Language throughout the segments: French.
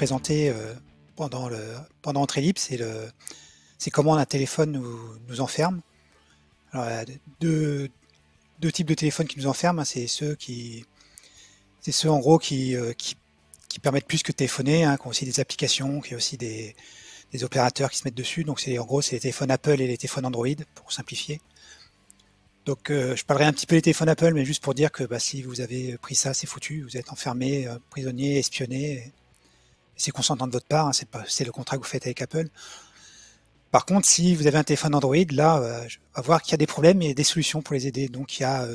présenter pendant, le, pendant Entrée Libre, c'est le, c'est comment un téléphone nous, nous enferme. Il y a deux, types de téléphones qui nous enferment. Hein. c'est ceux qui, c'est ceux en gros qui, qui, qui, permettent plus que téléphoner, hein, qui ont aussi des applications, qui ont aussi des, des opérateurs qui se mettent dessus. Donc c'est en gros c'est les téléphones Apple et les téléphones Android pour simplifier. Donc euh, je parlerai un petit peu des téléphones Apple, mais juste pour dire que bah, si vous avez pris ça, c'est foutu, vous êtes enfermé, euh, prisonnier, espionné. C'est consentant de votre part, hein, c'est le contrat que vous faites avec Apple. Par contre, si vous avez un téléphone Android, là, euh, on va voir qu'il y a des problèmes et des solutions pour les aider. Donc il y a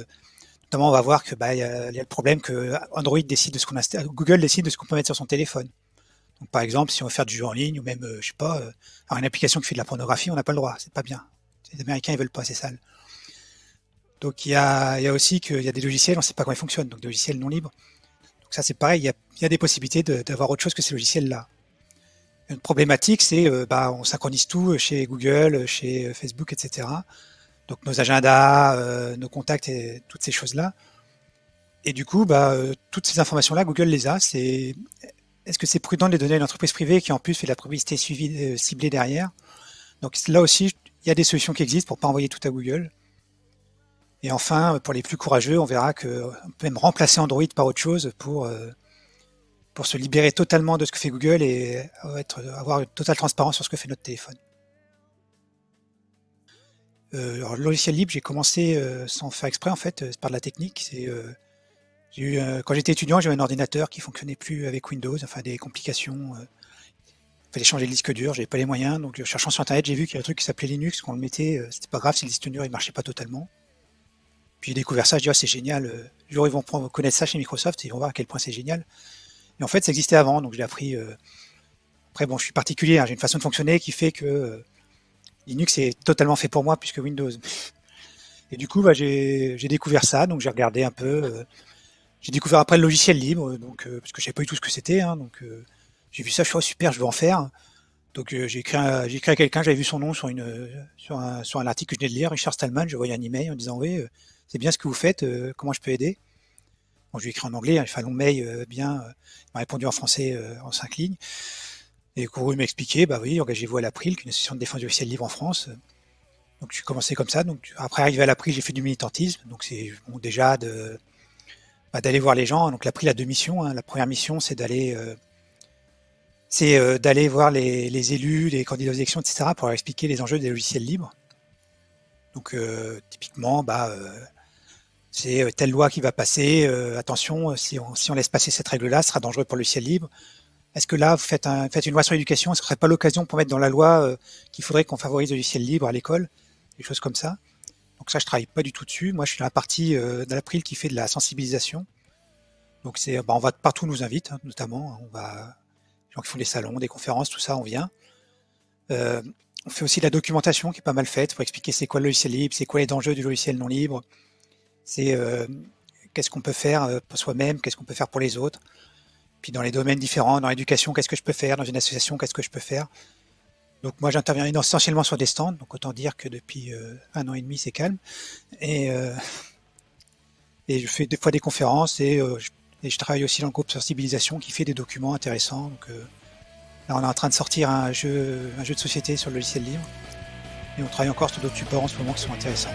notamment on va voir que bah, il y, a, le problème que Android décide de ce qu'on Google décide de ce qu'on peut mettre sur son téléphone. Donc, par exemple, si on veut faire du jeu en ligne ou même, euh, je sais pas, euh, une application qui fait de la pornographie, on n'a pas le droit. C'est pas bien. Les Américains, ils veulent pas, c'est sale. Donc, il y a, il y a aussi qu'il y a des logiciels, on ne sait pas comment ils fonctionnent, donc des logiciels non libres. Donc, ça, c'est pareil, il y a, des possibilités d'avoir autre chose que ces logiciels-là. Une problématique, c'est, euh, bah, on synchronise tout chez Google, chez Facebook, etc. Donc, nos agendas, nos contacts et toutes ces choses-là. Et du coup, bah, toutes ces informations-là, Google les a. C'est est-ce que c'est prudent de les donner à une entreprise privée qui en plus fait de la publicité euh, ciblée derrière? Donc là aussi, il y a des solutions qui existent pour pas envoyer tout à Google. Et enfin, pour les plus courageux, on verra qu'on peut même remplacer Android par autre chose pour, euh, pour se libérer totalement de ce que fait Google et être, avoir une totale transparence sur ce que fait notre téléphone. Euh, alors, le logiciel libre, j'ai commencé sans faire exprès en fait, par de la technique. Euh, quand j'étais étudiant, j'avais un ordinateur qui fonctionnait plus avec Windows, enfin des complications. Euh, il fallait changer le disque dur, j'avais pas les moyens, donc cherchant sur internet, j'ai vu qu'il y a un truc qui s'appelait Linux, qu'on le mettait, euh, c'était pas grave si le disque dur il marchait pas totalement. J'ai découvert ça, je dis ah, c'est génial, euh, jour ils vont connaître ça chez Microsoft et ils vont voir à quel point c'est génial. Et en fait, ça existait avant, donc j'ai appris. Après, bon, je suis particulier, hein, j'ai une façon de fonctionner qui fait que Linux est totalement fait pour moi puisque Windows. Et du coup, bah, j'ai découvert ça, donc j'ai regardé un peu. J'ai découvert après le logiciel libre, donc euh, parce que je savais pas du tout ce que c'était. Hein, donc euh, j'ai vu ça, je suis oh, super, je veux en faire. Donc euh, j'ai écrit, j'ai écrit à quelqu'un, j'avais vu son nom sur un sur un article que je venais de lire, Richard Stallman. Je voyais un email en disant oui, c'est bien ce que vous faites, comment je peux aider? Bon, je lui ai écrit en anglais, hein, il fait un long mail bien. il m'a répondu en français en cinq lignes. Et Kourou m'a expliqué, bah oui, engagez-vous à l'April, une association de défense du logiciel libre en France. Donc j'ai commencé comme ça. Donc après arriver à l'April, j'ai fait du militantisme. Donc c'est bon, déjà de bah, d'aller voir les gens. Donc, il a deux missions. Hein. La première mission, c'est d'aller euh, euh, d'aller voir les, élus, les candidats aux élections, etc., pour leur expliquer les enjeux des logiciels libres. Donc, euh, typiquement, bah, c'est telle loi qui va passer. attention, si on, si on laisse passer cette règle-là, ce sera dangereux pour le logiciel libre. Est-ce que là, vous faites, un, faites une loi sur l'éducation? Est-ce que ce serait pas l'occasion pour mettre dans la loi qu'il faudrait qu'on favorise le logiciel libre à l'école? Des choses comme ça. Donc ça, je travaille pas du tout dessus. Moi, je suis dans la partie euh, d'April qui fait de la sensibilisation. Donc c'est, bah, on va partout, nous invite, hein, notamment. On va, les gens qui font des salons, des conférences, tout ça, on vient. Euh, on fait aussi de la documentation qui est pas mal faite pour expliquer c'est quoi le logiciel libre, c'est quoi les dangers du logiciel non libre, c'est euh, qu'est-ce qu'on peut faire euh, pour soi-même, qu'est-ce qu'on peut faire pour les autres. Puis dans les domaines différents, dans l'éducation, qu'est-ce que je peux faire, dans une association, qu'est-ce que je peux faire. Donc moi j'interviens essentiellement sur des stands, donc autant dire que depuis euh, un an et demi c'est calme. Et, je fais des fois des conférences et, je, travaille aussi dans le groupe sensibilisation qui fait des documents intéressants. Donc là on est en train de sortir un jeu, un jeu de société sur le logiciel libre. Et on travaille encore sur d'autres supports en ce moment qui sont intéressants.